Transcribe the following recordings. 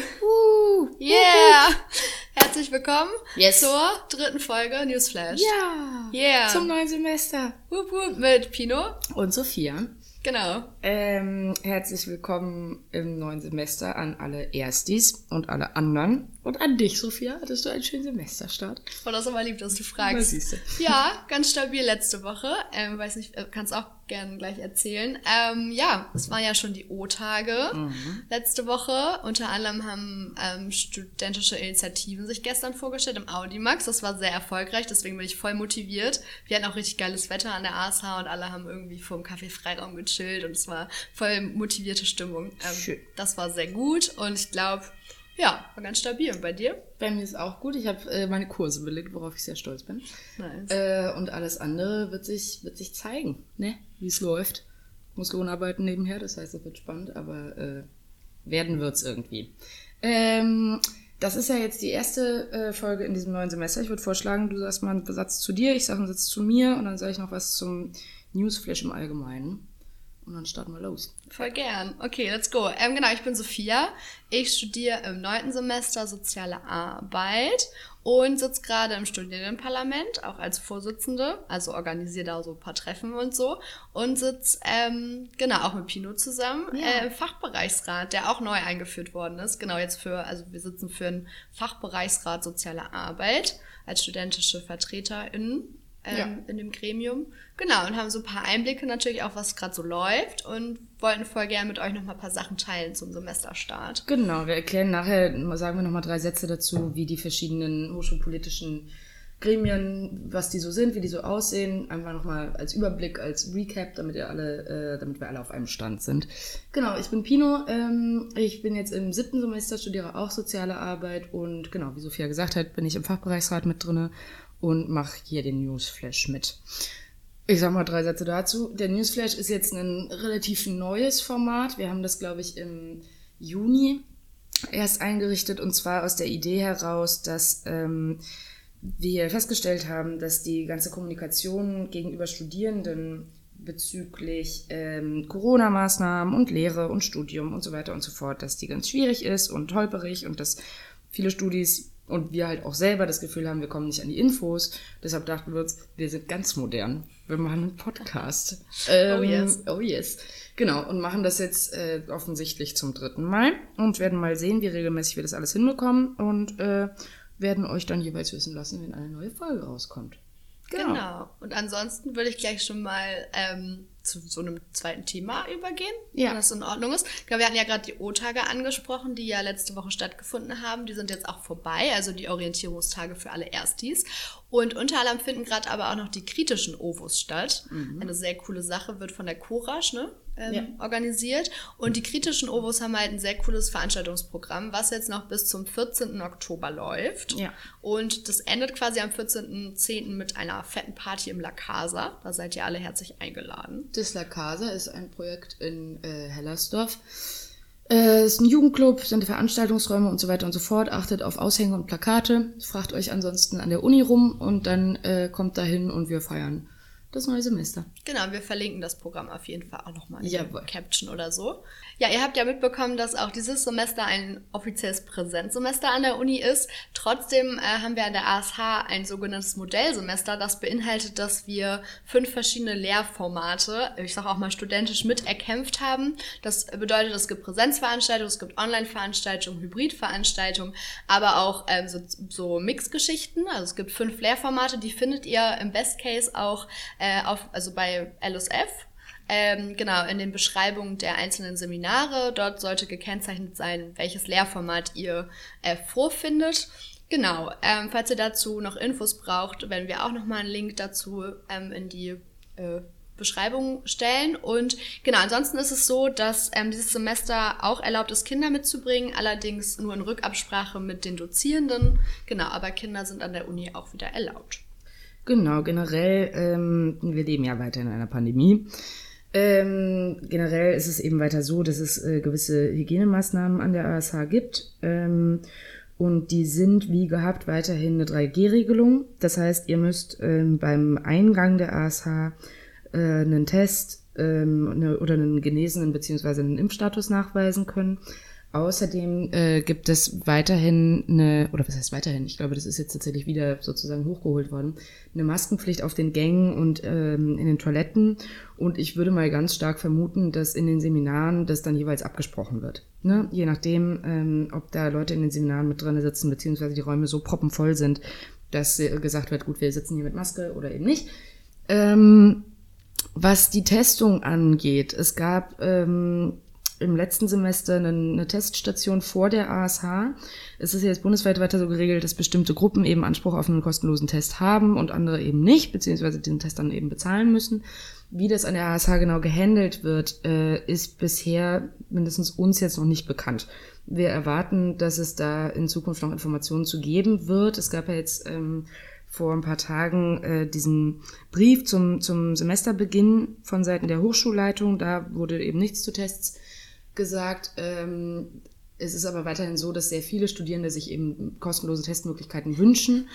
Uh, Yeah! Herzlich willkommen Yes. zur dritten Folge Newsflash. ja. Yeah. Zum neuen Semester. Wup, wup, mit Pino. Und Sophia. Genau. Ähm, herzlich willkommen im neuen Semester an alle Erstis und alle anderen. Und an dich, Sophia. Hattest du einen schönen Semesterstart? Voll das aber lieb, dass du fragst. Ja, ganz stabil letzte Woche. Ähm, weiß nicht, äh, kannst auch gerne gleich erzählen. Ähm, ja, es waren ja schon die O-Tage letzte Woche. Unter anderem haben ähm, studentische Initiativen sich gestern vorgestellt im Audimax. Das war sehr erfolgreich, deswegen bin ich voll motiviert. Wir hatten auch richtig geiles Wetter an der ASH und alle haben irgendwie vor dem Kaffeefreiraum gechillt und es war voll motivierte Stimmung. Ähm, Schön. Das war sehr gut und ich glaube, ja, war ganz stabil. Und bei dir? Bei mir ist auch gut. Ich habe äh, meine Kurse belegt, worauf ich sehr stolz bin. Nice. Äh, und alles andere wird sich, wird sich zeigen, ne? Wie es läuft. Muss Lohnarbeiten nebenher, das heißt, es wird spannend, aber äh, werden wird's irgendwie. Ähm, das ist ja jetzt die erste äh, Folge in diesem neuen Semester. Ich würde vorschlagen, du sagst mal einen Satz zu dir, ich sage einen Satz zu mir und dann sage ich noch was zum Newsflash im Allgemeinen. Und dann starten wir los. Voll gern. Okay, let's go. Ähm, genau, ich bin Sophia. Ich studiere im neunten Semester Soziale Arbeit und sitze gerade im Studierendenparlament, auch als Vorsitzende. Also organisiere da so ein paar Treffen und so. Und sitze, ähm, genau, auch mit Pino zusammen Ja. äh, im Fachbereichsrat, der auch neu eingeführt worden ist. Genau, jetzt für, also wir sitzen für einen Fachbereichsrat Soziale Arbeit als studentische VertreterInnen ähm, Ja. in dem Gremium. Genau, und haben so ein paar Einblicke natürlich auch, was gerade so läuft und wollten voll gerne mit euch noch mal ein paar Sachen teilen zum Semesterstart. Genau, wir erklären nachher, sagen wir nochmal drei Sätze dazu, wie die verschiedenen hochschulpolitischen Gremien, was die so sind, wie die so aussehen. Einfach nochmal als Überblick, als Recap, damit ihr alle, äh, damit wir alle auf einem Stand sind. Genau, ich bin Pino, ähm, ich bin jetzt im siebten Semester, studiere auch soziale Arbeit und genau, wie Sophia gesagt hat, bin ich im Fachbereichsrat mit drinne und mache hier den Newsflash mit. Ich sag mal drei Sätze dazu. Der Newsflash ist jetzt ein relativ neues Format. Wir haben das, glaube ich, im Juni erst eingerichtet und zwar aus der Idee heraus, dass ähm, wir festgestellt haben, dass die ganze Kommunikation gegenüber Studierenden bezüglich ähm, Corona-Maßnahmen und Lehre und Studium und so weiter und so fort, dass die ganz schwierig ist und holperig und dass viele Studis und wir halt auch selber das Gefühl haben, wir kommen nicht an die Infos. Deshalb dachten wir uns, wir sind ganz modern. Wir machen einen Podcast. Ähm, Oh yes. Oh yes. Genau, und machen das jetzt äh, offensichtlich zum dritten Mal und werden mal sehen, wie regelmäßig wir das alles hinbekommen und äh, werden euch dann jeweils wissen lassen, wenn eine neue Folge rauskommt. Genau. Und ansonsten würde ich gleich schon mal ähm, zu so einem zweiten Thema übergehen, Ja. wenn das in Ordnung ist. Genau, wir hatten ja gerade die O-Tage angesprochen, die ja letzte Woche stattgefunden haben. Die sind jetzt auch vorbei, also die Orientierungstage für alle Erstis. Und unter anderem finden gerade aber auch noch die kritischen OVOs statt. Eine sehr coole Sache, wird von der Courage, ne? Ähm, Ja. organisiert. Und die kritischen OVOs haben halt ein sehr cooles Veranstaltungsprogramm, was jetzt noch bis zum 14. Oktober läuft. Ja. Und das endet quasi am 14.10. mit einer fetten Party im La Casa. Da seid ihr alle herzlich eingeladen. Das La Casa ist ein Projekt in äh, Hellersdorf. Äh, ist ein Jugendclub, sind Veranstaltungsräume und so weiter und so fort. Achtet auf Aushänge und Plakate. Fragt euch ansonsten an der Uni rum und dann äh, kommt dahin und wir feiern das neue Semester. Genau, wir verlinken das Programm auf jeden Fall auch nochmal in Jawohl. der Caption oder so. Ja, ihr habt ja mitbekommen, dass auch dieses Semester ein offizielles Präsenzsemester an der Uni ist. Trotzdem äh, haben wir an der ASH ein sogenanntes Modellsemester, das beinhaltet, dass wir fünf verschiedene Lehrformate, ich sage auch mal studentisch, mit erkämpft haben. Das bedeutet, es gibt Präsenzveranstaltungen, es gibt Online-Veranstaltungen, Hybridveranstaltungen, aber auch ähm, so, so Mixgeschichten. Also es gibt fünf Lehrformate, die findet ihr im Best Case auch äh, auf, also bei LSF. Ähm, genau, in den Beschreibungen der einzelnen Seminare. Dort sollte gekennzeichnet sein, welches Lehrformat ihr äh, vorfindet. Genau, ähm, falls ihr dazu noch Infos braucht, werden wir auch nochmal einen Link dazu ähm, in die äh, Beschreibung stellen. Und genau, ansonsten ist es so, dass ähm, dieses Semester auch erlaubt ist, Kinder mitzubringen, allerdings nur in Rückabsprache mit den Dozierenden. Genau, aber Kinder sind an der Uni auch wieder erlaubt. Genau, generell, ähm, wir leben ja weiter in einer Pandemie. Ähm, generell ist es eben weiter so, dass es äh, gewisse Hygienemaßnahmen an der ASH gibt. Ähm, und die sind wie gehabt weiterhin eine 3G-Regelung. Das heißt, ihr müsst ähm, beim Eingang der ASH äh, einen Test ähm, eine, oder einen genesenen bzw. einen Impfstatus nachweisen können. Außerdem äh, gibt es weiterhin eine, oder was heißt weiterhin? Ich glaube, das ist jetzt tatsächlich wieder sozusagen hochgeholt worden, eine Maskenpflicht auf den Gängen und ähm, in den Toiletten. Und ich würde mal ganz stark vermuten, dass in den Seminaren das dann jeweils abgesprochen wird. Ne? Je nachdem, ähm, ob da Leute in den Seminaren mit drin sitzen, beziehungsweise die Räume so proppenvoll sind, dass gesagt wird, gut, wir sitzen hier mit Maske oder eben nicht. Ähm, was die Testung angeht, es gab ähm, im letzten Semester eine, eine, Teststation vor der ASH. Es ist jetzt bundesweit weiter so geregelt, dass bestimmte Gruppen eben Anspruch auf einen kostenlosen Test haben und andere eben nicht, beziehungsweise den Test dann eben bezahlen müssen. Wie das an der ASH genau gehandelt wird, äh, ist bisher mindestens uns jetzt noch nicht bekannt. Wir erwarten, dass es da in Zukunft noch Informationen zu geben wird. Es gab ja jetzt ähm, vor ein paar Tagen äh, diesen Brief zum, zum Semesterbeginn von Seiten der Hochschulleitung. Da wurde eben nichts zu Tests gesagt. Ähm, es ist aber weiterhin so, dass sehr viele Studierende sich eben kostenlose Testmöglichkeiten wünschen.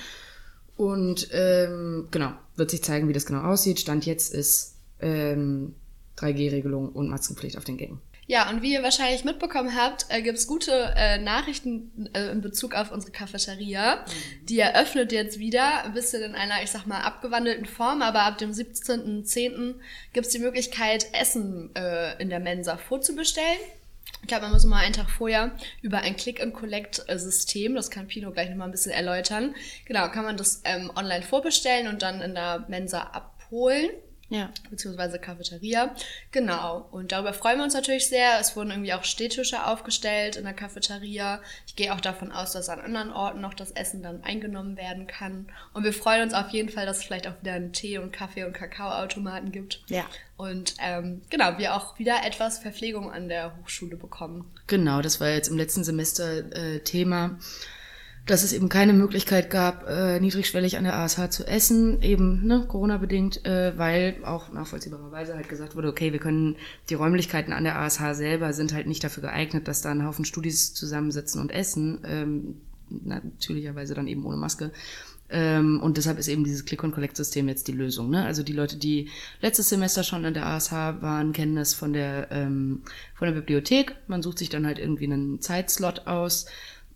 Und ähm, genau, wird sich zeigen, wie das genau aussieht. Stand jetzt ist ähm, 3G-Regelung und Maskenpflicht auf den Gängen. Ja, und wie ihr wahrscheinlich mitbekommen habt, äh, gibt es gute äh, Nachrichten äh, in Bezug auf unsere Cafeteria. Mhm. Die eröffnet jetzt wieder, ein bisschen in einer, ich sag mal, abgewandelten Form, aber ab dem 17.10. gibt es die Möglichkeit, Essen äh, in der Mensa vorzubestellen. Ich glaube, man muss mal einen Tag vorher über ein Click-and-Collect-System, das kann Pino gleich nochmal ein bisschen erläutern, genau, kann man das ähm, online vorbestellen und dann in der Mensa abholen. Ja. Beziehungsweise Cafeteria. Genau. Und darüber freuen wir uns natürlich sehr. Es wurden irgendwie auch Stehtische aufgestellt in der Cafeteria. Ich gehe auch davon aus, dass an anderen Orten noch das Essen dann eingenommen werden kann. Und wir freuen uns auf jeden Fall, dass es vielleicht auch wieder einen Tee- und Kaffee- und Kakaoautomaten gibt. Ja. Und ähm, genau, wir auch wieder etwas Verpflegung an der Hochschule bekommen. Genau, das war jetzt im letzten Semester äh, Thema dass es eben keine Möglichkeit gab, äh, niedrigschwellig an der ASH zu essen, eben ne, Corona-bedingt, äh, weil auch nachvollziehbarerweise halt gesagt wurde, okay, wir können, die Räumlichkeiten an der ASH selber sind halt nicht dafür geeignet, dass da ein Haufen Studis zusammensitzen und essen, ähm, natürlicherweise dann eben ohne Maske. Ähm, und deshalb ist eben dieses Click-and-Collect-System jetzt die Lösung. Ne? Also die Leute, die letztes Semester schon an der ASH waren, kennen das von der, ähm, von der Bibliothek. Man sucht sich dann halt irgendwie einen Zeitslot aus,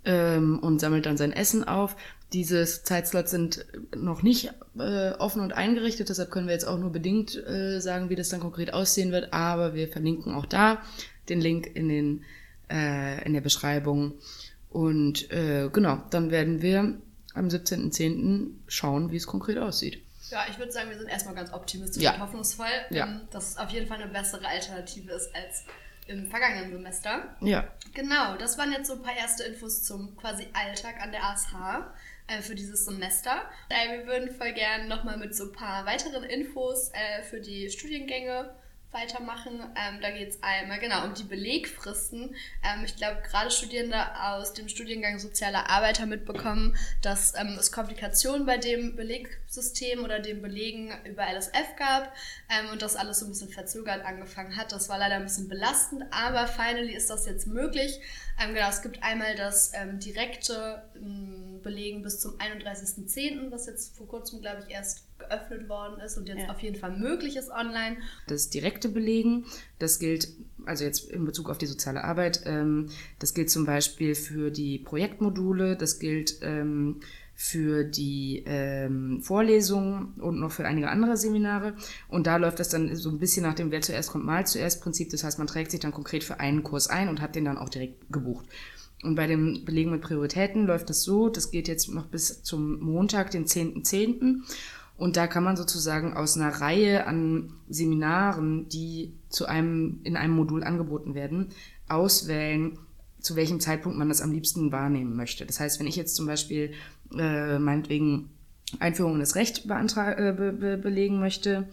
ähm, und sammelt dann sein Essen auf. Diese Zeitslots sind noch nicht äh, offen und eingerichtet, deshalb können wir jetzt auch nur bedingt äh, sagen, wie das dann konkret aussehen wird, aber wir verlinken auch da den Link in, den, äh, in der Beschreibung. Und äh, genau, dann werden wir am 17.10. schauen, wie es konkret aussieht. Ja, ich würde sagen, wir sind erstmal ganz optimistisch ja. und hoffnungsvoll, ja. Ähm, dass es auf jeden Fall eine bessere Alternative ist als im vergangenen Semester. Ja. Genau, das waren jetzt so ein paar erste Infos zum quasi Alltag an der ASH äh, für dieses Semester. Äh, wir würden voll gerne nochmal mit so ein paar weiteren Infos äh, für die Studiengänge weitermachen. Ähm, da geht es einmal genau um die Belegfristen. Ähm, ich glaube, gerade Studierende aus dem Studiengang Soziale Arbeiter mitbekommen, dass ähm, es Komplikationen bei dem Belegsystem oder dem Belegen über LSF gab ähm, und das alles so ein bisschen verzögert angefangen hat. Das war leider ein bisschen belastend, aber finally ist das jetzt möglich. Ähm, genau, es gibt einmal das ähm, direkte Belegen bis zum 31.10., was jetzt vor kurzem, glaube ich, erst geöffnet worden ist und jetzt ja. auf jeden Fall möglich ist online. Das direkte Belegen, das gilt, also jetzt in Bezug auf die soziale Arbeit, ähm, das gilt zum Beispiel für die Projektmodule, das gilt ähm, für die ähm, Vorlesungen und noch für einige andere Seminare. Und da läuft das dann so ein bisschen nach dem Wer zuerst kommt, mal zuerst Prinzip. Das heißt, man trägt sich dann konkret für einen Kurs ein und hat den dann auch direkt gebucht. Und bei dem Belegen mit Prioritäten läuft das so, das geht jetzt noch bis zum Montag, den 10.10. .10. Und da kann man sozusagen aus einer Reihe an Seminaren, die zu einem, in einem Modul angeboten werden, auswählen, zu welchem Zeitpunkt man das am liebsten wahrnehmen möchte. Das heißt, wenn ich jetzt zum Beispiel äh, meinetwegen Einführung in das Recht beantrag, äh, be, be, belegen möchte,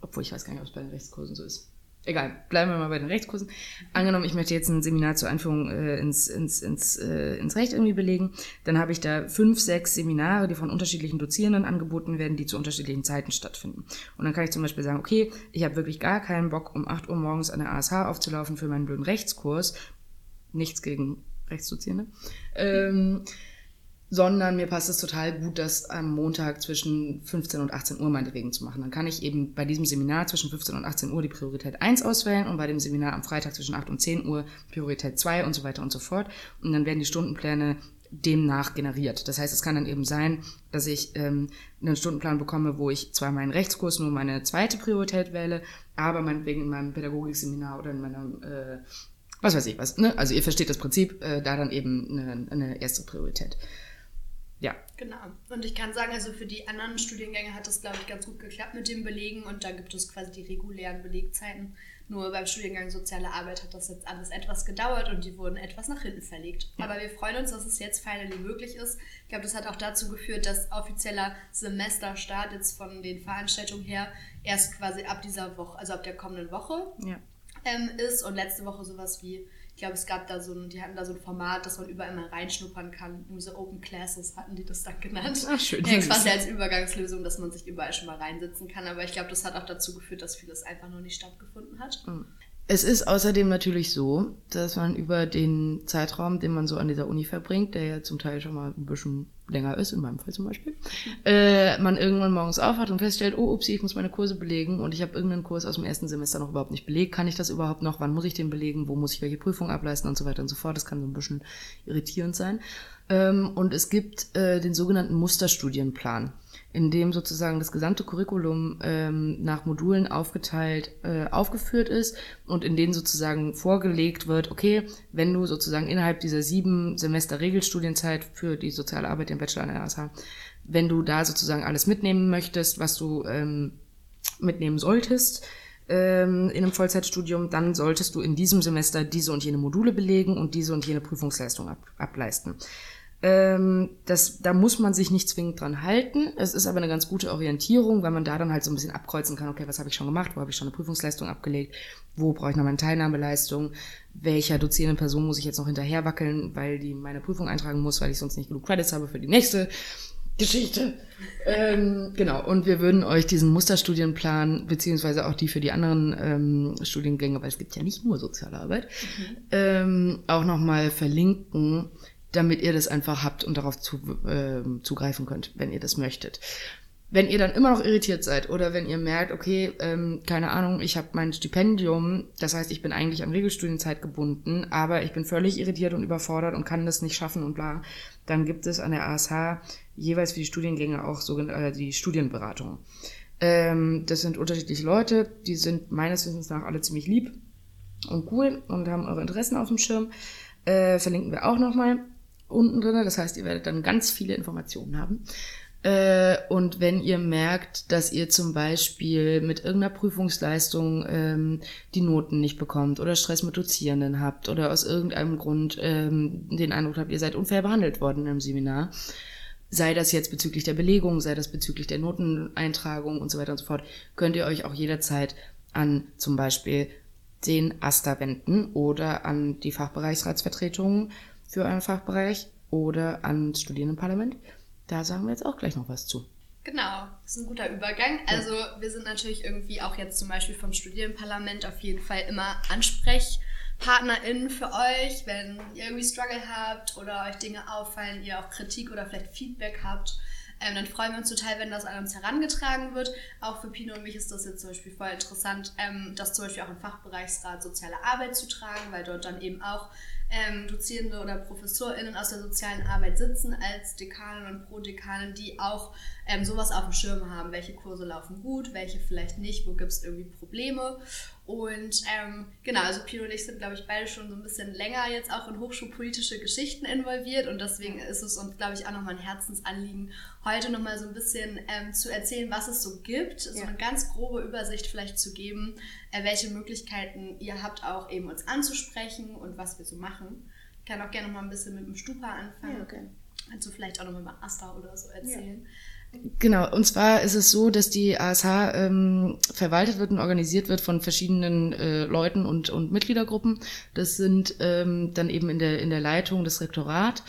obwohl ich weiß gar nicht, ob es bei den Rechtskursen so ist egal, bleiben wir mal bei den Rechtskursen. Angenommen, ich möchte jetzt ein Seminar zur Einführung äh, ins, ins, ins, äh, ins Recht irgendwie belegen, dann habe ich da fünf, sechs Seminare, die von unterschiedlichen Dozierenden angeboten werden, die zu unterschiedlichen Zeiten stattfinden. Und dann kann ich zum Beispiel sagen, okay, ich habe wirklich gar keinen Bock, um 8 Uhr morgens an der ASH aufzulaufen für meinen blöden Rechtskurs. Nichts gegen Rechtsdozierende. Ähm, sondern mir passt es total gut, das am Montag zwischen 15 und 18 Uhr meinetwegen zu machen. Dann kann ich eben bei diesem Seminar zwischen 15 und 18 Uhr die Priorität 1 auswählen und bei dem Seminar am Freitag zwischen 8 und 10 Uhr Priorität 2 und so weiter und so fort. Und dann werden die Stundenpläne demnach generiert. Das heißt, es kann dann eben sein, dass ich ähm, einen Stundenplan bekomme, wo ich zwar meinen Rechtskurs nur meine zweite Priorität wähle, aber meinetwegen in meinem Pädagogikseminar oder in meinem, äh, was weiß ich was, ne? also ihr versteht das Prinzip, äh, da dann eben eine, eine erste Priorität. Ja. Genau. Und ich kann sagen, also für die anderen Studiengänge hat das, glaube ich, ganz gut geklappt mit dem Belegen und da gibt es quasi die regulären Belegzeiten. Nur beim Studiengang Soziale Arbeit hat das jetzt alles etwas gedauert und die wurden etwas nach hinten verlegt. Ja. Aber wir freuen uns, dass es jetzt finally möglich ist. Ich glaube, das hat auch dazu geführt, dass offizieller Semesterstart jetzt von den Veranstaltungen her erst quasi ab dieser Woche, also ab der kommenden Woche ja. ähm, ist und letzte Woche sowas wie ich glaube, es gab da so ein, die hatten da so ein Format, dass man überall mal reinschnuppern kann. So Open Classes hatten die das dann genannt. Ach, schön. Ja, quasi als Übergangslösung, dass man sich überall schon mal reinsitzen kann. Aber ich glaube, das hat auch dazu geführt, dass vieles einfach noch nicht stattgefunden hat. Mhm. Es ist außerdem natürlich so, dass man über den Zeitraum, den man so an dieser Uni verbringt, der ja zum Teil schon mal ein bisschen länger ist, in meinem Fall zum Beispiel, äh, man irgendwann morgens aufwacht und feststellt, oh, upsie, ich muss meine Kurse belegen und ich habe irgendeinen Kurs aus dem ersten Semester noch überhaupt nicht belegt. Kann ich das überhaupt noch? Wann muss ich den belegen? Wo muss ich welche Prüfung ableisten und so weiter und so fort. Das kann so ein bisschen irritierend sein. Ähm, und es gibt äh, den sogenannten Musterstudienplan in dem sozusagen das gesamte Curriculum ähm, nach Modulen aufgeteilt äh, aufgeführt ist und in denen sozusagen vorgelegt wird, okay, wenn du sozusagen innerhalb dieser sieben Semester Regelstudienzeit für die soziale Arbeit im Bachelor an der ASH, wenn du da sozusagen alles mitnehmen möchtest, was du ähm, mitnehmen solltest, ähm, in einem Vollzeitstudium, dann solltest du in diesem Semester diese und jene Module belegen und diese und jene Prüfungsleistung ab, ableisten. Ähm, das, da muss man sich nicht zwingend dran halten. Es ist aber eine ganz gute Orientierung, weil man da dann halt so ein bisschen abkreuzen kann, okay, was habe ich schon gemacht, wo habe ich schon eine Prüfungsleistung abgelegt, wo brauche ich noch meine Teilnahmeleistung, welcher dozierenden Person muss ich jetzt noch hinterher wackeln, weil die meine Prüfung eintragen muss, weil ich sonst nicht genug Credits habe für die nächste Geschichte. ähm, genau, und wir würden euch diesen Musterstudienplan, beziehungsweise auch die für die anderen ähm, Studiengänge, weil es gibt ja nicht nur soziale Arbeit, mhm. ähm, auch nochmal verlinken damit ihr das einfach habt und darauf zu, äh, zugreifen könnt, wenn ihr das möchtet. Wenn ihr dann immer noch irritiert seid oder wenn ihr merkt, okay, ähm, keine Ahnung, ich habe mein Stipendium, das heißt, ich bin eigentlich an Regelstudienzeit gebunden, aber ich bin völlig irritiert und überfordert und kann das nicht schaffen und bla, dann gibt es an der ASH jeweils für die Studiengänge auch so, äh, die Studienberatung. Ähm, das sind unterschiedliche Leute, die sind meines Wissens nach alle ziemlich lieb und cool und haben eure Interessen auf dem Schirm. Äh, verlinken wir auch nochmal unten drin. Das heißt, ihr werdet dann ganz viele Informationen haben. Äh, und wenn ihr merkt, dass ihr zum Beispiel mit irgendeiner Prüfungsleistung ähm, die Noten nicht bekommt oder Stress mit Dozierenden habt oder aus irgendeinem Grund ähm, den Eindruck habt, ihr seid unfair behandelt worden im Seminar, sei das jetzt bezüglich der Belegung, sei das bezüglich der Noteneintragung und so weiter und so fort, könnt ihr euch auch jederzeit an zum Beispiel den AStA wenden oder an die Fachbereichsratsvertretungen für einen Fachbereich oder ans Studierendenparlament. Da sagen wir jetzt auch gleich noch was zu. Genau, das ist ein guter Übergang. Also wir sind natürlich irgendwie auch jetzt zum Beispiel vom Studierendenparlament auf jeden Fall immer AnsprechpartnerInnen für euch, wenn ihr irgendwie Struggle habt oder euch Dinge auffallen, ihr auch Kritik oder vielleicht Feedback habt. Ähm, dann freuen wir uns total, wenn das an uns herangetragen wird. Auch für Pino und mich ist das jetzt zum Beispiel voll interessant, ähm, das zum Beispiel auch im Fachbereichsrat Soziale Arbeit zu tragen, weil dort dann eben auch ähm, Dozierende oder ProfessorInnen aus der sozialen Arbeit sitzen als Dekanen und Prodekanen, die auch ähm, sowas auf dem Schirm haben. Welche Kurse laufen gut, welche vielleicht nicht, wo gibt es irgendwie Probleme. Und ähm, genau, also Pino und ich sind, glaube ich, beide schon so ein bisschen länger jetzt auch in hochschulpolitische Geschichten involviert und deswegen ist es uns, glaube ich, auch nochmal ein Herzensanliegen, heute nochmal so ein bisschen ähm, zu erzählen, was es so gibt, ja. so eine ganz grobe Übersicht vielleicht zu geben, äh, welche Möglichkeiten ihr habt, auch eben uns anzusprechen und was wir so machen. Ich kann auch gerne nochmal ein bisschen mit dem Stupa anfangen. Ja, okay. Kannst du vielleicht auch nochmal über Asta oder so erzählen. Ja. Genau, und zwar ist es so, dass die ASH ähm, verwaltet wird und organisiert wird von verschiedenen äh, Leuten und, und Mitgliedergruppen. Das sind ähm, dann eben in der, in der Leitung das Rektorat,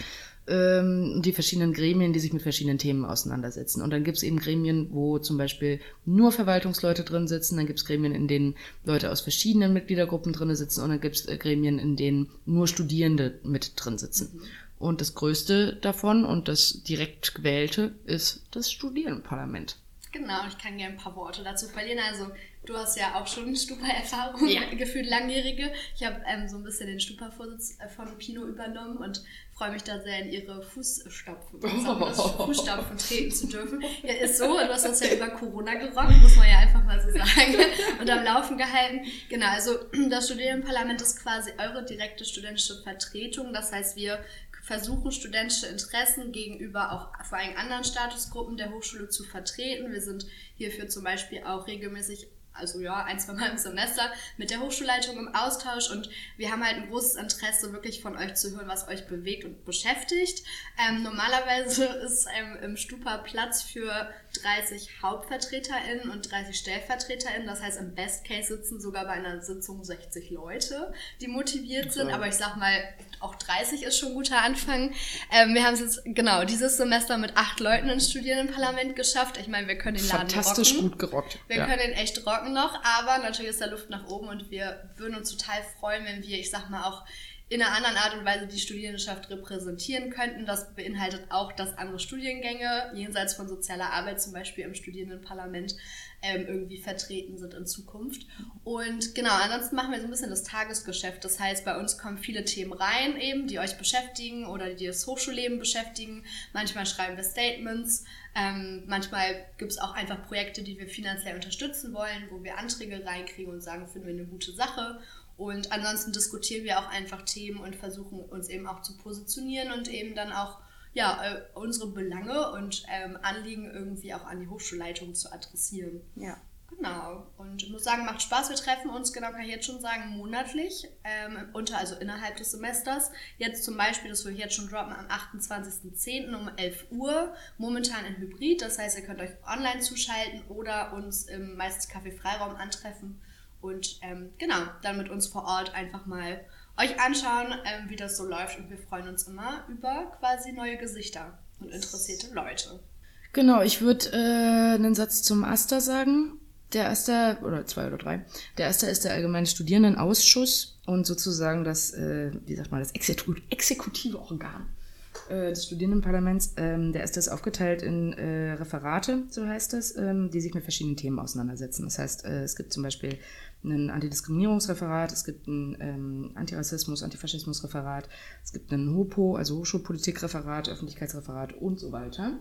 ähm, die verschiedenen Gremien, die sich mit verschiedenen Themen auseinandersetzen. Und dann gibt es eben Gremien, wo zum Beispiel nur Verwaltungsleute drin sitzen, dann gibt es Gremien, in denen Leute aus verschiedenen Mitgliedergruppen drin sitzen und dann gibt es äh, Gremien, in denen nur Studierende mit drin sitzen. Mhm. Und das größte davon und das direkt gewählte ist das Studierendenparlament. Genau, ich kann gerne ein paar Worte dazu verlieren. Also du hast ja auch schon Stupa-Erfahrung, ja. gefühlt langjährige. Ich habe ähm, so ein bisschen den Stupa-Vorsitz äh, von Pino übernommen und freue mich da sehr in ihre Fußstapfen, oh. Fußstapfen treten zu dürfen. Ja, ist so, du hast uns ja über Corona gerockt, muss man ja einfach mal so sagen, und am Laufen gehalten. Genau, also das Studierendenparlament ist quasi eure direkte studentische Vertretung. Das heißt, wir versuchen, studentische Interessen gegenüber auch vor allem anderen Statusgruppen der Hochschule zu vertreten. Wir sind hierfür zum Beispiel auch regelmäßig also ja, ein, zwei Mal im Semester mit der Hochschulleitung im Austausch und wir haben halt ein großes Interesse, wirklich von euch zu hören, was euch bewegt und beschäftigt. Ähm, normalerweise ist ähm, im Stupa Platz für 30 HauptvertreterInnen und 30 StellvertreterInnen. Das heißt, im Best Case sitzen sogar bei einer Sitzung 60 Leute, die motiviert sind. Aber ich sag mal, auch 30 ist schon ein guter Anfang. Ähm, wir haben es jetzt, genau, dieses Semester mit acht Leuten ins Studierendenparlament geschafft. Ich meine, wir können den Laden Fantastisch rocken. gut gerockt. Wir ja. können den echt rocken noch, aber natürlich ist da Luft nach oben und wir würden uns total freuen, wenn wir, ich sag mal, auch in einer anderen Art und Weise die Studierendenschaft repräsentieren könnten. Das beinhaltet auch, dass andere Studiengänge jenseits von sozialer Arbeit, zum Beispiel im Studierendenparlament, ähm, irgendwie vertreten sind in Zukunft. Und genau, ansonsten machen wir so ein bisschen das Tagesgeschäft. Das heißt, bei uns kommen viele Themen rein, eben, die euch beschäftigen oder die das Hochschulleben beschäftigen. Manchmal schreiben wir Statements. Ähm, manchmal gibt es auch einfach Projekte, die wir finanziell unterstützen wollen, wo wir Anträge reinkriegen und sagen, finden wir eine gute Sache. Und ansonsten diskutieren wir auch einfach Themen und versuchen uns eben auch zu positionieren und eben dann auch ja, äh, unsere Belange und ähm, Anliegen irgendwie auch an die Hochschulleitung zu adressieren. Ja. Genau. Und ich muss sagen, macht Spaß. Wir treffen uns, genau kann ich jetzt schon sagen, monatlich, ähm, unter, also innerhalb des Semesters. Jetzt zum Beispiel, das will ich jetzt schon droppen, am 28.10. um 11 Uhr, momentan in Hybrid. Das heißt, ihr könnt euch online zuschalten oder uns im meistens Café Freiraum antreffen und ähm, genau, dann mit uns vor Ort einfach mal euch anschauen, ähm, wie das so läuft. Und wir freuen uns immer über quasi neue Gesichter und interessierte Leute. Genau, ich würde äh, einen Satz zum Aster sagen. Der Aster, oder zwei oder drei, der Aster ist der Allgemeine Studierendenausschuss und sozusagen das, äh, wie sagt man, das exekutive Organ äh, des Studierendenparlaments. Ähm, der ist das aufgeteilt in äh, Referate, so heißt es, ähm, die sich mit verschiedenen Themen auseinandersetzen. Das heißt, äh, es gibt zum Beispiel ein Antidiskriminierungsreferat, es gibt ein ähm, Antirassismus, Antifaschismusreferat, es gibt ein HOPO, also Hochschulpolitikreferat, Öffentlichkeitsreferat und so weiter.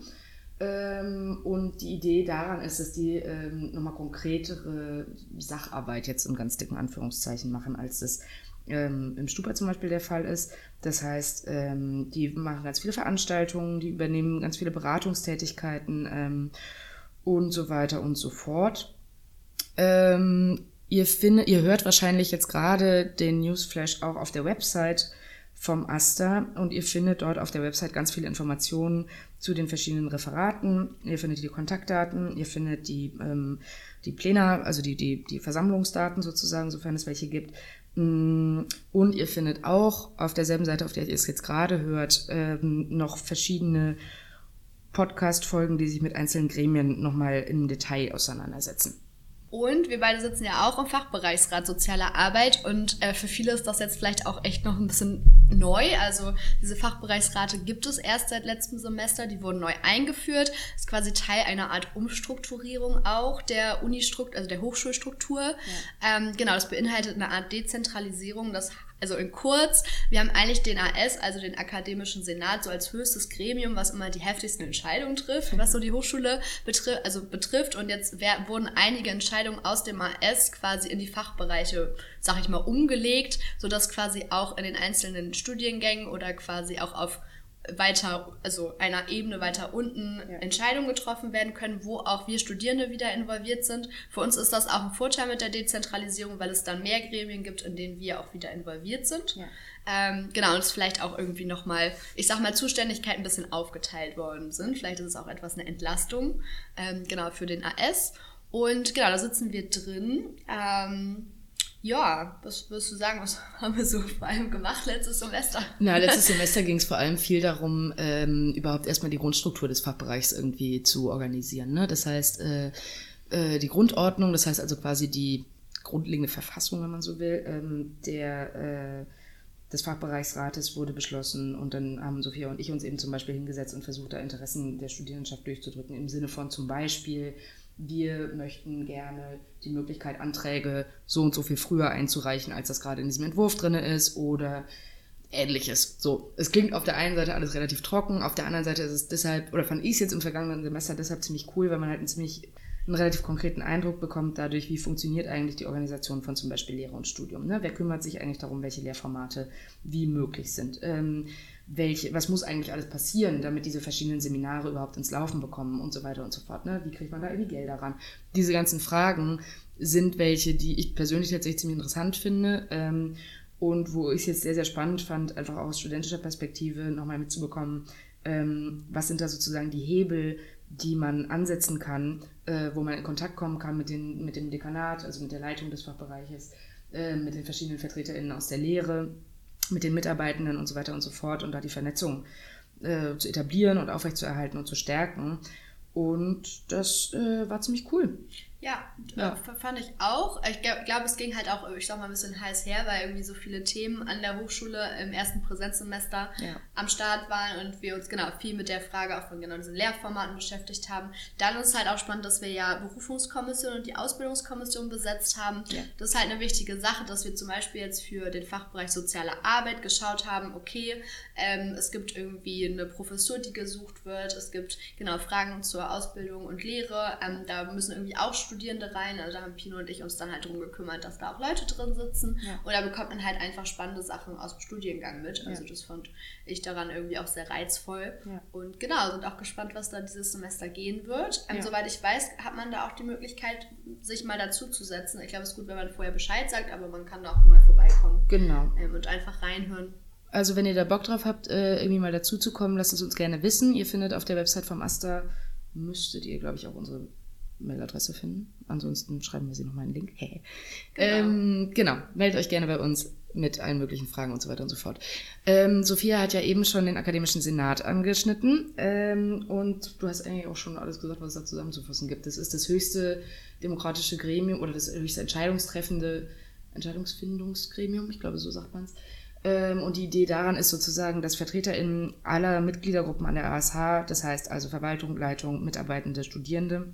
Ähm, und die Idee daran ist, dass die ähm, nochmal konkretere Sacharbeit jetzt in ganz dicken Anführungszeichen machen, als das ähm, im Stupa zum Beispiel der Fall ist. Das heißt, ähm, die machen ganz viele Veranstaltungen, die übernehmen ganz viele Beratungstätigkeiten ähm, und so weiter und so fort. Ähm, ihr, findet, ihr hört wahrscheinlich jetzt gerade den Newsflash auch auf der Website vom AStA und ihr findet dort auf der Website ganz viele Informationen zu den verschiedenen Referaten. Ihr findet die Kontaktdaten, ihr findet die, ähm, die Pläne, also die, die, die Versammlungsdaten sozusagen, sofern es welche gibt. Mm, und ihr findet auch auf derselben Seite, auf der ihr es jetzt gerade hört, ähm, noch verschiedene Podcast-Folgen, die sich mit einzelnen Gremien nochmal im Detail auseinandersetzen. Und wir beide sitzen ja auch im Fachbereichsrat Soziale Arbeit und äh, für viele ist das jetzt vielleicht auch echt noch ein bisschen neu. Also diese Fachbereichsrate gibt es erst seit letztem Semester, die wurden neu eingeführt. Das ist quasi Teil einer Art Umstrukturierung auch der Unistruktur, also der Hochschulstruktur. Ja. Ähm, genau, das beinhaltet eine Art Dezentralisierung. Das also in kurz, wir haben eigentlich den AS, also den Akademischen Senat, so als höchstes Gremium, was immer die heftigsten Entscheidungen trifft, was so die Hochschule betri also betrifft. Und jetzt wurden einige Entscheidungen aus dem AS quasi in die Fachbereiche, sag ich mal, umgelegt, sodass quasi auch in den einzelnen Studiengängen oder quasi auch auf weiter, also einer Ebene weiter unten ja. Entscheidungen getroffen werden können, wo auch wir Studierende wieder involviert sind. Für uns ist das auch ein Vorteil mit der Dezentralisierung, weil es dann mehr Gremien gibt, in denen wir auch wieder involviert sind. Ja. Ähm, genau, und es vielleicht auch irgendwie nochmal, ich sag mal, Zuständigkeiten ein bisschen aufgeteilt worden sind. Vielleicht ist es auch etwas eine Entlastung, ähm, genau, für den AS. Und genau, da sitzen wir drin. Ähm, ja, was würdest du sagen, was haben wir so vor allem gemacht letztes Semester? Na, letztes Semester ging es vor allem viel darum, ähm, überhaupt erstmal die Grundstruktur des Fachbereichs irgendwie zu organisieren. Ne? Das heißt, äh, äh, die Grundordnung, das heißt also quasi die grundlegende Verfassung, wenn man so will, ähm, der, äh, des Fachbereichsrates wurde beschlossen und dann haben Sophia und ich uns eben zum Beispiel hingesetzt und versucht, da Interessen der Studierendenschaft durchzudrücken, im Sinne von zum Beispiel, wir möchten gerne die Möglichkeit, Anträge so und so viel früher einzureichen, als das gerade in diesem Entwurf drin ist oder ähnliches. So, es klingt auf der einen Seite alles relativ trocken, auf der anderen Seite ist es deshalb, oder fand ich es jetzt im vergangenen Semester deshalb ziemlich cool, weil man halt einen ziemlich einen relativ konkreten Eindruck bekommt dadurch, wie funktioniert eigentlich die Organisation von zum Beispiel Lehre und Studium. Ne? Wer kümmert sich eigentlich darum, welche Lehrformate wie möglich sind? Ähm, welche, was muss eigentlich alles passieren, damit diese verschiedenen Seminare überhaupt ins Laufen bekommen und so weiter und so fort. Ne? Wie kriegt man da irgendwie Gelder ran? Diese ganzen Fragen sind welche, die ich persönlich tatsächlich ziemlich interessant finde ähm, und wo ich es jetzt sehr, sehr spannend fand, einfach aus studentischer Perspektive nochmal mitzubekommen, ähm, was sind da sozusagen die Hebel, die man ansetzen kann, äh, wo man in Kontakt kommen kann mit, den, mit dem Dekanat, also mit der Leitung des Fachbereiches, äh, mit den verschiedenen VertreterInnen aus der Lehre, mit den Mitarbeitenden und so weiter und so fort und da die Vernetzung äh, zu etablieren und aufrechtzuerhalten und zu stärken. Und das äh, war ziemlich cool. Ja, ja, fand ich auch. Ich glaube, glaub, es ging halt auch, ich sag mal, ein bisschen heiß her, weil irgendwie so viele Themen an der Hochschule im ersten Präsenzsemester ja. am Start waren und wir uns genau viel mit der Frage auch von genau diesen Lehrformaten beschäftigt haben. Dann ist es halt auch spannend, dass wir ja Berufungskommission und die Ausbildungskommission besetzt haben. Ja. Das ist halt eine wichtige Sache, dass wir zum Beispiel jetzt für den Fachbereich soziale Arbeit geschaut haben, okay, ähm, es gibt irgendwie eine Professur, die gesucht wird, es gibt genau Fragen zur Ausbildung und Lehre, ähm, da müssen irgendwie auch Studierende rein. Also da haben Pino und ich uns dann halt darum gekümmert, dass da auch Leute drin sitzen. Ja. Und da bekommt man halt einfach spannende Sachen aus dem Studiengang mit. Also ja. das fand ich daran irgendwie auch sehr reizvoll. Ja. Und genau, sind auch gespannt, was da dieses Semester gehen wird. Ähm, soweit ich weiß, hat man da auch die Möglichkeit, sich mal dazu zu setzen. Ich glaube, es ist gut, wenn man vorher Bescheid sagt, aber man kann da auch mal vorbeikommen. Genau. Ähm, und einfach reinhören. Also wenn ihr da Bock drauf habt, äh, irgendwie mal dazu zu kommen, lasst es uns gerne wissen. Ihr findet auf der Website vom Asta, müsstet ihr, glaube ich, auch unsere Mailadresse finden. Ansonsten schreiben wir sie nochmal in den Link. Hey. Genau. Ähm, genau, meldet euch gerne bei uns mit allen möglichen Fragen und so weiter und so fort. Ähm, Sophia hat ja eben schon den Akademischen Senat angeschnitten ähm, und du hast eigentlich auch schon alles gesagt, was es da zusammenzufassen gibt. Das ist das höchste demokratische Gremium oder das höchste entscheidungstreffende Entscheidungsfindungsgremium, ich glaube, so sagt man es. Ähm, und die Idee daran ist sozusagen, dass VertreterInnen aller Mitgliedergruppen an der ASH, das heißt also Verwaltung, Leitung, Mitarbeitende, Studierende,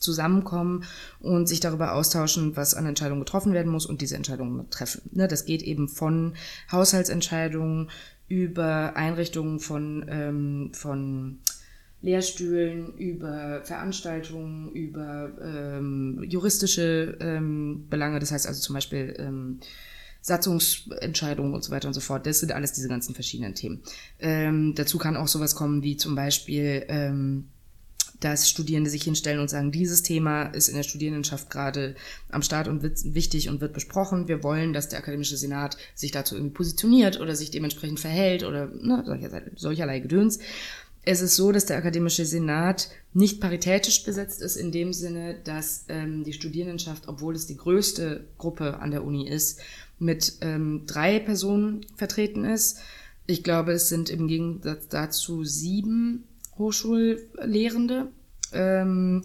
zusammenkommen und sich darüber austauschen, was an Entscheidungen getroffen werden muss und diese Entscheidungen treffen. Ne, das geht eben von Haushaltsentscheidungen über Einrichtungen von, ähm, von Lehrstühlen, über Veranstaltungen, über ähm, juristische ähm, Belange, das heißt also zum Beispiel ähm, Satzungsentscheidungen und so weiter und so fort. Das sind alles diese ganzen verschiedenen Themen. Ähm, dazu kann auch sowas kommen wie zum Beispiel ähm, dass Studierende sich hinstellen und sagen, dieses Thema ist in der Studierendenschaft gerade am Start und wird wichtig und wird besprochen. Wir wollen, dass der Akademische Senat sich dazu irgendwie positioniert oder sich dementsprechend verhält oder ne, solcher, solcherlei Gedöns. Es ist so, dass der Akademische Senat nicht paritätisch besetzt ist, in dem Sinne, dass ähm, die Studierendenschaft, obwohl es die größte Gruppe an der Uni ist, mit ähm, drei Personen vertreten ist. Ich glaube, es sind im Gegensatz dazu sieben Hochschullehrende. Ähm,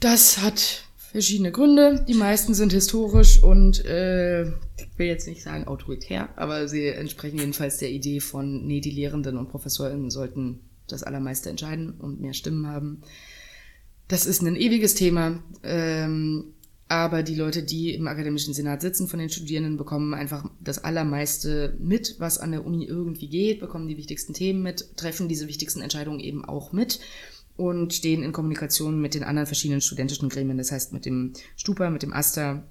das hat verschiedene Gründe. Die meisten sind historisch und äh, ich will jetzt nicht sagen autoritär, aber sie entsprechen jedenfalls der Idee von, nee, die Lehrenden und Professorinnen sollten das Allermeiste entscheiden und mehr Stimmen haben. Das ist ein ewiges Thema. Ähm, aber die Leute, die im akademischen Senat sitzen von den Studierenden, bekommen einfach das Allermeiste mit, was an der Uni irgendwie geht, bekommen die wichtigsten Themen mit, treffen diese wichtigsten Entscheidungen eben auch mit und stehen in Kommunikation mit den anderen verschiedenen studentischen Gremien, das heißt mit dem Stupa, mit dem AStA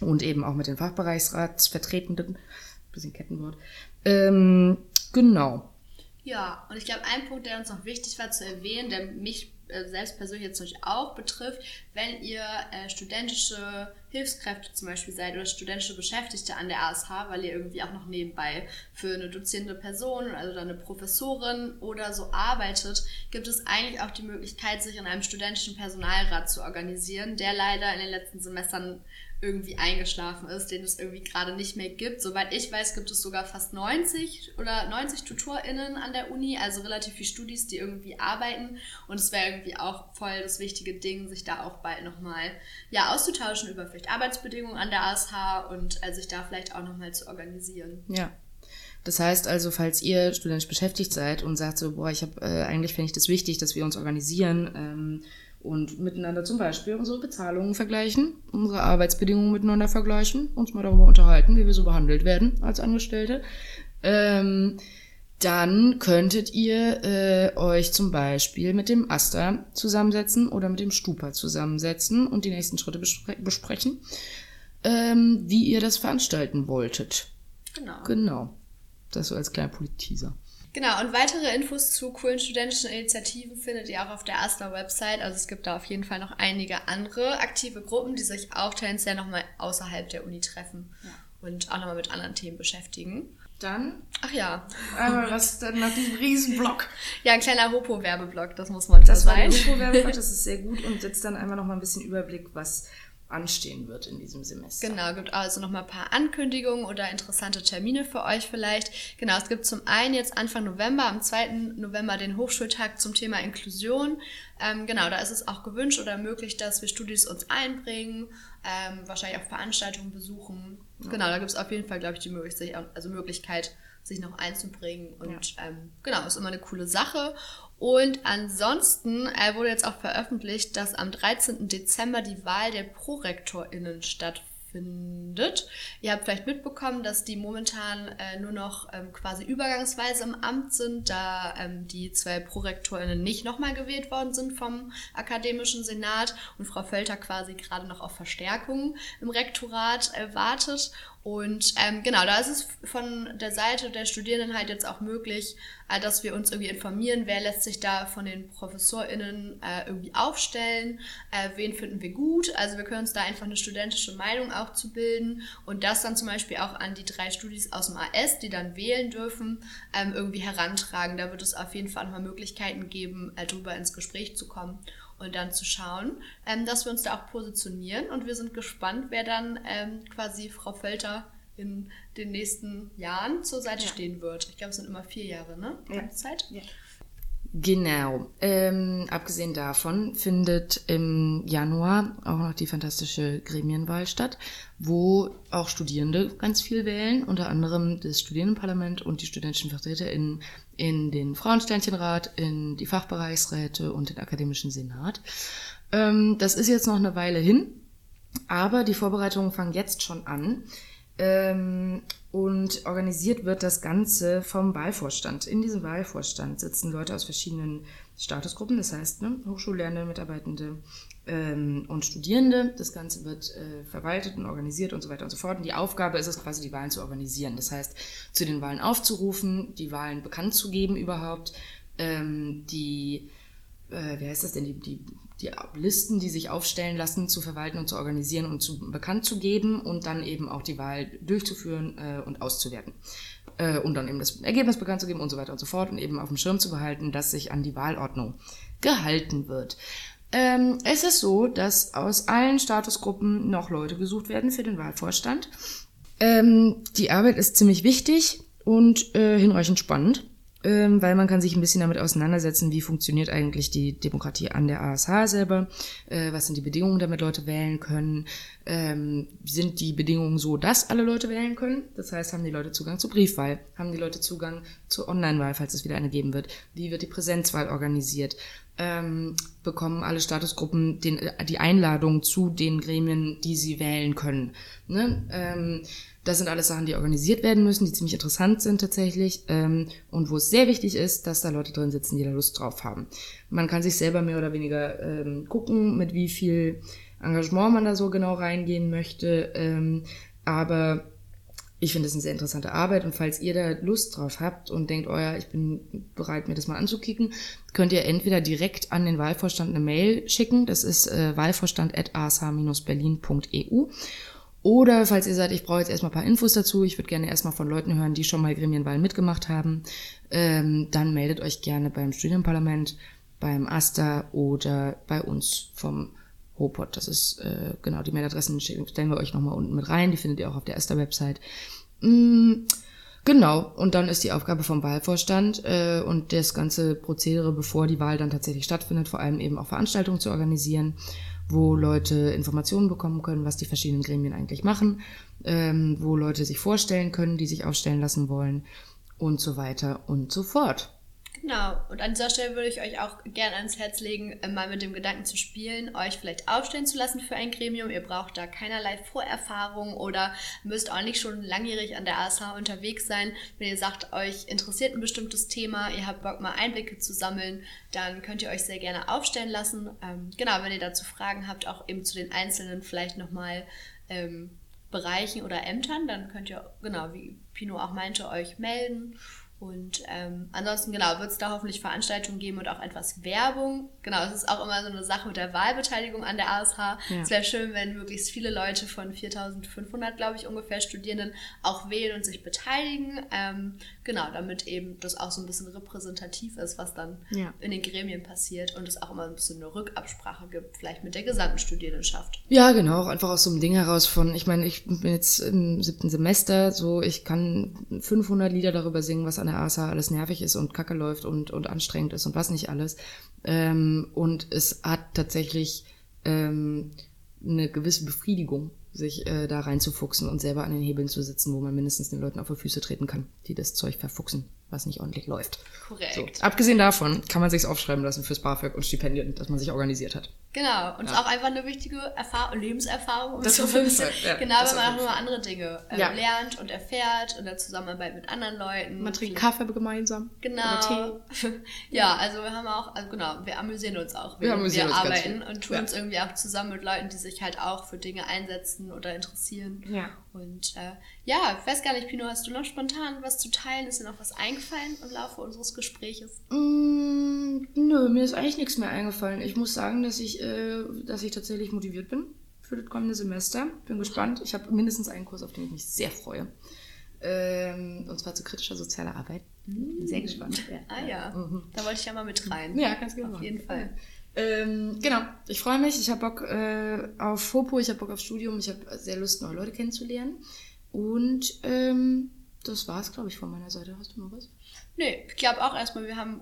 und eben auch mit den Fachbereichsratsvertretenden. Bisschen Kettenwort. Ähm, genau. Ja, und ich glaube, ein Punkt, der uns noch wichtig war zu erwähnen, der mich selbst persönlich jetzt natürlich auch betrifft, wenn ihr äh, studentische Hilfskräfte zum Beispiel seid oder studentische Beschäftigte an der ASH, weil ihr irgendwie auch noch nebenbei für eine dozierende Person, also eine Professorin oder so arbeitet, gibt es eigentlich auch die Möglichkeit, sich in einem studentischen Personalrat zu organisieren, der leider in den letzten Semestern irgendwie eingeschlafen ist, den es irgendwie gerade nicht mehr gibt. Soweit ich weiß, gibt es sogar fast 90 oder 90 TutorInnen an der Uni, also relativ viele Studis, die irgendwie arbeiten. Und es wäre irgendwie auch voll das wichtige Ding, sich da auch bald nochmal ja, auszutauschen über vielleicht Arbeitsbedingungen an der ASH und äh, sich da vielleicht auch nochmal zu organisieren. Ja. Das heißt also, falls ihr studentisch beschäftigt seid und sagt so, boah, ich habe äh, eigentlich fände ich das wichtig, dass wir uns organisieren, ähm, und miteinander zum Beispiel unsere Bezahlungen vergleichen, unsere Arbeitsbedingungen miteinander vergleichen, uns mal darüber unterhalten, wie wir so behandelt werden als Angestellte. Ähm, dann könntet ihr äh, euch zum Beispiel mit dem Aster zusammensetzen oder mit dem Stupa zusammensetzen und die nächsten Schritte bespre besprechen, ähm, wie ihr das veranstalten wolltet. Genau. Genau. Das so als kleiner Polit-Teaser. Genau, und weitere Infos zu coolen studentischen Initiativen findet ihr auch auf der AStA Website. Also es gibt da auf jeden Fall noch einige andere aktive Gruppen, die sich auch tendenziell nochmal außerhalb der Uni treffen ja. und auch nochmal mit anderen Themen beschäftigen. Dann? Ach ja. Aber was dann nach diesem Riesenblock? Ja, ein kleiner Hopo-Werbeblock, das muss man das sein. Das war der Hopo-Werbeblock, das ist sehr gut und setzt dann einmal nochmal ein bisschen Überblick, was anstehen wird in diesem Semester. Genau, gibt also noch mal ein paar Ankündigungen oder interessante Termine für euch vielleicht. Genau, es gibt zum einen jetzt Anfang November, am 2. November den Hochschultag zum Thema Inklusion. Ähm, genau, da ist es auch gewünscht oder möglich, dass wir Studis uns einbringen, ähm, wahrscheinlich auch Veranstaltungen besuchen. Ja. Genau, da gibt es auf jeden Fall, glaube ich, die Möglichkeit, also Möglichkeit, sich noch einzubringen. Und ja. ähm, genau, ist immer eine coole Sache. Und ansonsten äh, wurde jetzt auch veröffentlicht, dass am 13. Dezember die Wahl der ProrektorInnen stattfindet. Ihr habt vielleicht mitbekommen, dass die momentan äh, nur noch ähm, quasi übergangsweise im Amt sind, da ähm, die zwei ProrektorInnen nicht nochmal gewählt worden sind vom Akademischen Senat und Frau Völter quasi gerade noch auf Verstärkung im Rektorat äh, wartet. Und ähm, genau, da ist es von der Seite der Studierenden halt jetzt auch möglich, äh, dass wir uns irgendwie informieren, wer lässt sich da von den ProfessorInnen äh, irgendwie aufstellen, äh, wen finden wir gut. Also wir können uns da einfach eine studentische Meinung auch zu bilden und das dann zum Beispiel auch an die drei Studis aus dem AS, die dann wählen dürfen, ähm, irgendwie herantragen. Da wird es auf jeden Fall nochmal Möglichkeiten geben, äh, drüber ins Gespräch zu kommen und dann zu schauen, ähm, dass wir uns da auch positionieren. Und wir sind gespannt, wer dann ähm, quasi Frau Völter in den nächsten Jahren zur Seite ja. stehen wird. Ich glaube, es sind immer vier Jahre, ne? Ja. Zeit. Ja. Genau. Ähm, abgesehen davon findet im Januar auch noch die fantastische Gremienwahl statt, wo auch Studierende ganz viel wählen, unter anderem das Studierendenparlament und die studentischen VertreterInnen in den Frauensternchenrat, in die Fachbereichsräte und den akademischen Senat. Ähm, das ist jetzt noch eine Weile hin, aber die Vorbereitungen fangen jetzt schon an. Ähm, und organisiert wird das Ganze vom Wahlvorstand. In diesem Wahlvorstand sitzen Leute aus verschiedenen Statusgruppen, das heißt ne, Hochschullernende, Mitarbeitende ähm, und Studierende. Das Ganze wird äh, verwaltet und organisiert und so weiter und so fort. Und die Aufgabe ist es quasi, die Wahlen zu organisieren. Das heißt, zu den Wahlen aufzurufen, die Wahlen bekannt zu geben überhaupt, ähm, die, äh, wie heißt das denn, die, die die Listen, die sich aufstellen lassen, zu verwalten und zu organisieren und zu, bekannt zu geben und dann eben auch die Wahl durchzuführen äh, und auszuwerten. Äh, und dann eben das Ergebnis bekannt zu geben und so weiter und so fort und eben auf dem Schirm zu behalten, dass sich an die Wahlordnung gehalten wird. Ähm, es ist so, dass aus allen Statusgruppen noch Leute gesucht werden für den Wahlvorstand. Ähm, die Arbeit ist ziemlich wichtig und äh, hinreichend spannend ähm, weil man kann sich ein bisschen damit auseinandersetzen, wie funktioniert eigentlich die Demokratie an der ASH selber, äh, was sind die Bedingungen, damit Leute wählen können, ähm, sind die Bedingungen so, dass alle Leute wählen können, das heißt, haben die Leute Zugang zur Briefwahl, haben die Leute Zugang zur Online-Wahl, falls es wieder eine geben wird, wie wird die Präsenzwahl organisiert, ähm, bekommen alle Statusgruppen den, die Einladung zu den Gremien, die sie wählen können. Ne? Ähm, das sind alles Sachen, die organisiert werden müssen, die ziemlich interessant sind tatsächlich ähm, und wo es sehr wichtig ist, dass da Leute drin sitzen, die da Lust drauf haben. Man kann sich selber mehr oder weniger ähm, gucken, mit wie viel Engagement man da so genau reingehen möchte, ähm, aber ich finde es eine sehr interessante Arbeit und falls ihr da Lust drauf habt und denkt, oh ja, ich bin bereit, mir das mal anzukicken, könnt ihr entweder direkt an den Wahlvorstand eine Mail schicken, das ist äh, wahlvorstand.asa-berlin.eu oder falls ihr sagt, ich brauche jetzt erstmal ein paar Infos dazu, ich würde gerne erstmal von Leuten hören, die schon mal Gremienwahlen mitgemacht haben, ähm, dann meldet euch gerne beim Studienparlament, beim AStA oder bei uns vom Hopot. Das ist, äh, genau, die Mailadressen stellen wir euch nochmal unten mit rein. Die findet ihr auch auf der Esther-Website. Mm, genau, und dann ist die Aufgabe vom Wahlvorstand äh, und das ganze Prozedere, bevor die Wahl dann tatsächlich stattfindet, vor allem eben auch Veranstaltungen zu organisieren, wo Leute Informationen bekommen können, was die verschiedenen Gremien eigentlich machen, ähm, wo Leute sich vorstellen können, die sich aufstellen lassen wollen und so weiter und so fort. Genau, und an dieser Stelle würde ich euch auch gerne ans Herz legen, äh, mal mit dem Gedanken zu spielen, euch vielleicht aufstellen zu lassen für ein Gremium. Ihr braucht da keinerlei Vorerfahrung oder müsst auch nicht schon langjährig an der ASH unterwegs sein. Wenn ihr sagt, euch interessiert ein bestimmtes Thema, ihr habt Bock mal Einblicke zu sammeln, dann könnt ihr euch sehr gerne aufstellen lassen. Ähm, genau, wenn ihr dazu Fragen habt, auch eben zu den einzelnen vielleicht nochmal ähm, Bereichen oder Ämtern, dann könnt ihr, genau, wie Pino auch meinte, euch melden. Und ähm, ansonsten, genau, wird es da hoffentlich Veranstaltungen geben und auch etwas Werbung. Genau, es ist auch immer so eine Sache mit der Wahlbeteiligung an der ASH. Ja. Es wäre schön, wenn möglichst viele Leute von 4500, glaube ich, ungefähr Studierenden auch wählen und sich beteiligen. Ähm, genau, damit eben das auch so ein bisschen repräsentativ ist, was dann ja. in den Gremien passiert und es auch immer ein bisschen eine Rückabsprache gibt, vielleicht mit der gesamten Studierendenschaft. Ja, genau, einfach aus so einem Ding heraus von, ich meine, ich bin jetzt im siebten Semester, so ich kann 500 Lieder darüber singen, was an der ASA alles nervig ist und kacke läuft und, und anstrengend ist und was nicht alles. Ähm, und es hat tatsächlich ähm, eine gewisse Befriedigung, sich äh, da reinzufuchsen und selber an den Hebeln zu sitzen, wo man mindestens den Leuten auf die Füße treten kann, die das Zeug verfuchsen was nicht ordentlich läuft. Korrekt. So. Abgesehen davon kann man sich's aufschreiben lassen fürs BAföG und Stipendien, dass man sich organisiert hat. Genau, und ja. ist auch einfach eine wichtige Erfahrung, Lebenserfahrung. Um das so Fall. Ja, genau, wenn man auch nur andere Dinge äh, ja. lernt und erfährt und der Zusammenarbeit mit anderen Leuten. Man trinkt Kaffee gemeinsam. Genau. ja, also wir haben auch, also genau, wir amüsieren uns auch, wir, wir wir arbeiten und tun uns irgendwie auch zusammen mit Leuten, die sich halt auch für Dinge einsetzen oder interessieren. Ja. Und äh, ja, ich weiß gar nicht, Pino, hast du noch spontan was zu teilen? Ist dir noch was eingefallen im Laufe unseres Gespräches? Mm, nö, mir ist eigentlich nichts mehr eingefallen. Ich muss sagen, dass ich, äh, dass ich tatsächlich motiviert bin für das kommende Semester. Bin gespannt. Ich habe mindestens einen Kurs, auf den ich mich sehr freue. Ähm, und zwar zu kritischer sozialer Arbeit. Bin sehr gespannt. Ja. Ah ja, mhm. da wollte ich ja mal mit rein. Ja, ganz genau. Auf jeden Fall. Ähm, genau, ich freue mich. Ich habe Bock äh, auf FOPO, ich habe Bock auf Studium, ich habe sehr Lust, neue Leute kennenzulernen. Und ähm, das war es, glaube ich, von meiner Seite. Hast du noch was? Nee, ich glaube auch erstmal, wir haben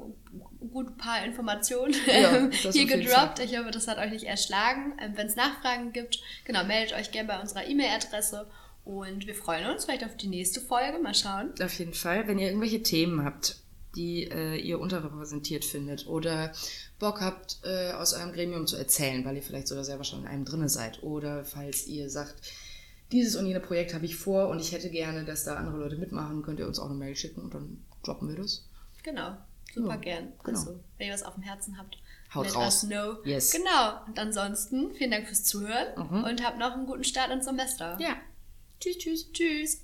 gut ein paar Informationen ja, hier gedroppt. Ich hoffe, das hat euch nicht erschlagen. Ähm, Wenn es Nachfragen gibt, genau, meldet euch gerne bei unserer E-Mail-Adresse. Und wir freuen uns vielleicht auf die nächste Folge. Mal schauen. Auf jeden Fall. Wenn ihr irgendwelche Themen habt, die äh, ihr unterrepräsentiert findet oder Bock habt, äh, aus eurem Gremium zu erzählen, weil ihr vielleicht sogar selber schon in einem drinne seid. Oder falls ihr sagt, dieses und jene Projekt habe ich vor und ich hätte gerne, dass da andere Leute mitmachen, könnt ihr uns auch eine Mail schicken und dann droppen wir das. Genau, super ja, gern. Genau. Also, wenn ihr was auf dem Herzen habt, Haut let raus. us know. Yes. Genau. Und ansonsten, vielen Dank fürs Zuhören mhm. und habt noch einen guten Start ins Semester. Ja. Tschüss, tschüss. Tschüss.